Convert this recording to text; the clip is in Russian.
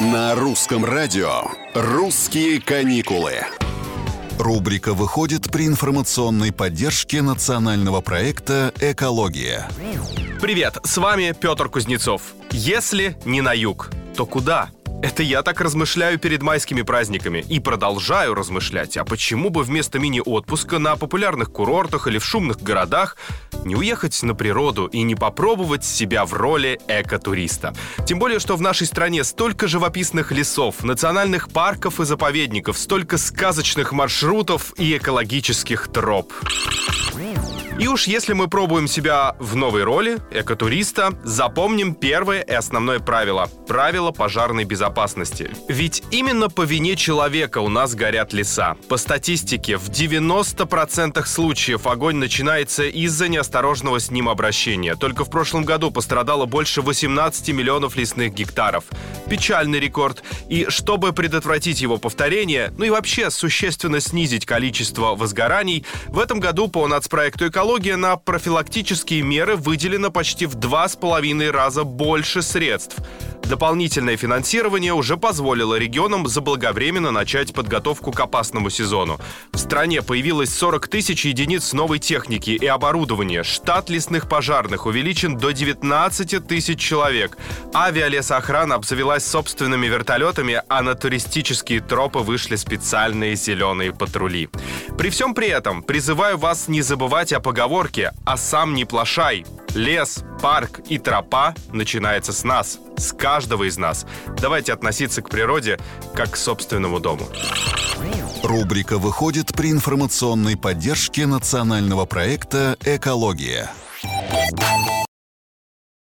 На русском радио «Русские каникулы». Рубрика выходит при информационной поддержке национального проекта «Экология». Привет, с вами Петр Кузнецов. Если не на юг, то куда? Это я так размышляю перед майскими праздниками и продолжаю размышлять, а почему бы вместо мини-отпуска на популярных курортах или в шумных городах не уехать на природу и не попробовать себя в роли экотуриста. Тем более, что в нашей стране столько живописных лесов, национальных парков и заповедников, столько сказочных маршрутов и экологических троп. И уж если мы пробуем себя в новой роли, экотуриста, запомним первое и основное правило – правило пожарной безопасности. Ведь именно по вине человека у нас горят леса. По статистике, в 90% случаев огонь начинается из-за неосторожного с ним обращения. Только в прошлом году пострадало больше 18 миллионов лесных гектаров. Печальный рекорд. И чтобы предотвратить его повторение, ну и вообще существенно снизить количество возгораний, в этом году по нацпроекту «Экология» экология на профилактические меры выделено почти в два с половиной раза больше средств. Дополнительное финансирование уже позволило регионам заблаговременно начать подготовку к опасному сезону. В стране появилось 40 тысяч единиц новой техники и оборудования. Штат лесных пожарных увеличен до 19 тысяч человек. Авиалесоохрана обзавелась собственными вертолетами, а на туристические тропы вышли специальные зеленые патрули. При всем при этом призываю вас не забывать о поговорке «а сам не плашай». Лес, парк и тропа начинается с нас, с каждого из нас. Давайте относиться к природе как к собственному дому. Рубрика выходит при информационной поддержке национального проекта «Экология».